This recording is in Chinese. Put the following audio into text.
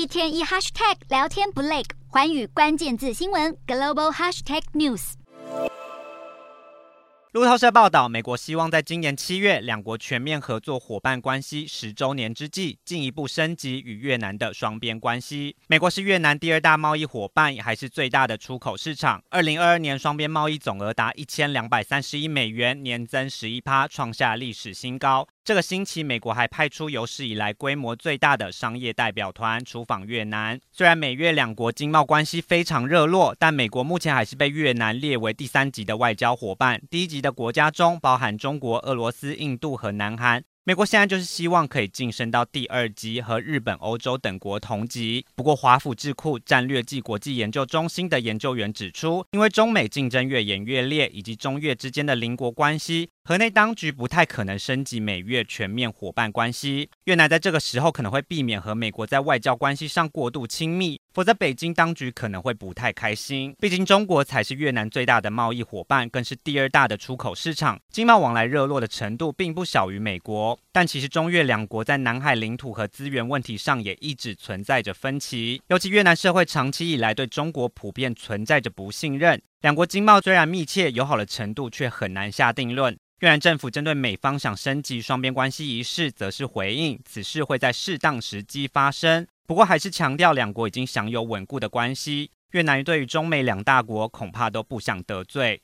一天一 hashtag 聊天不累，环宇关键字新闻 global hashtag news。路透社报道，美国希望在今年七月两国全面合作伙伴关系十周年之际，进一步升级与越南的双边关系。美国是越南第二大贸易伙伴，也还是最大的出口市场。二零二二年双边贸易总额达一千两百三十亿美元，年增十一趴，创下历史新高。这个星期，美国还派出有史以来规模最大的商业代表团出访越南。虽然美越两国经贸关系非常热络，但美国目前还是被越南列为第三级的外交伙伴。第一级的国家中包含中国、俄罗斯、印度和南韩。美国现在就是希望可以晋升到第二级，和日本、欧洲等国同级。不过，华府智库战略暨国际研究中心的研究员指出，因为中美竞争越演越烈，以及中越之间的邻国关系。河内当局不太可能升级美越全面伙伴关系，越南在这个时候可能会避免和美国在外交关系上过度亲密，否则北京当局可能会不太开心。毕竟中国才是越南最大的贸易伙伴，更是第二大的出口市场，经贸往来热络的程度并不小于美国。但其实中越两国在南海领土和资源问题上也一直存在着分歧，尤其越南社会长期以来对中国普遍存在着不信任，两国经贸虽然密切友好的程度却很难下定论。越南政府针对美方想升级双边关系一事，则是回应此事会在适当时机发生。不过，还是强调两国已经享有稳固的关系。越南对于中美两大国恐怕都不想得罪。